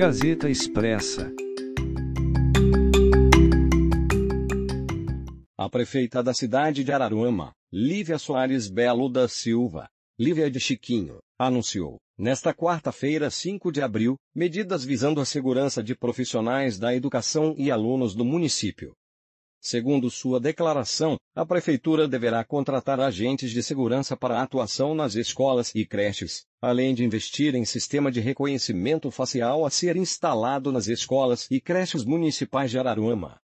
Gazeta Expressa. A prefeita da cidade de Araruama, Lívia Soares Belo da Silva, Lívia de Chiquinho, anunciou, nesta quarta-feira, 5 de abril, medidas visando a segurança de profissionais da educação e alunos do município. Segundo sua declaração, a Prefeitura deverá contratar agentes de segurança para atuação nas escolas e creches, além de investir em sistema de reconhecimento facial a ser instalado nas escolas e creches municipais de Araruama.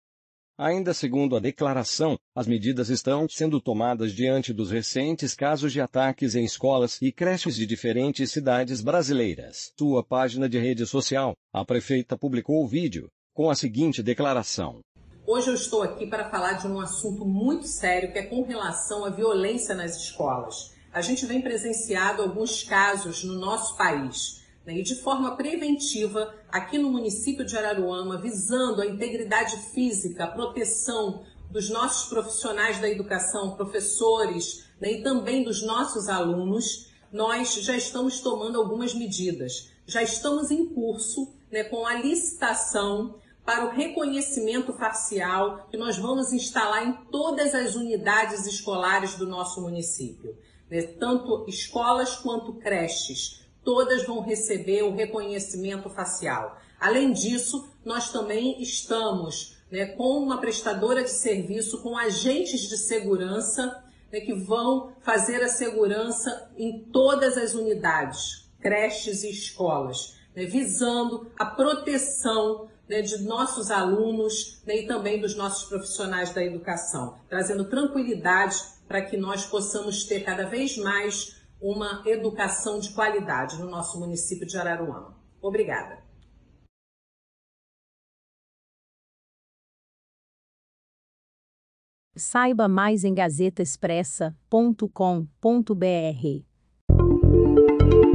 Ainda segundo a declaração, as medidas estão sendo tomadas diante dos recentes casos de ataques em escolas e creches de diferentes cidades brasileiras. Sua página de rede social, a prefeita publicou o vídeo, com a seguinte declaração. Hoje eu estou aqui para falar de um assunto muito sério que é com relação à violência nas escolas. A gente vem presenciado alguns casos no nosso país. Né, e de forma preventiva, aqui no município de Araruama, visando a integridade física, a proteção dos nossos profissionais da educação, professores né, e também dos nossos alunos, nós já estamos tomando algumas medidas. Já estamos em curso né, com a licitação para o reconhecimento facial que nós vamos instalar em todas as unidades escolares do nosso município. Né? Tanto escolas quanto creches, todas vão receber o reconhecimento facial. Além disso, nós também estamos né, com uma prestadora de serviço, com agentes de segurança né, que vão fazer a segurança em todas as unidades, creches e escolas, né, visando a proteção né, de nossos alunos né, e também dos nossos profissionais da educação, trazendo tranquilidade para que nós possamos ter cada vez mais uma educação de qualidade no nosso município de Araruama. Obrigada. Saiba mais em gazetaexpressa.com.br.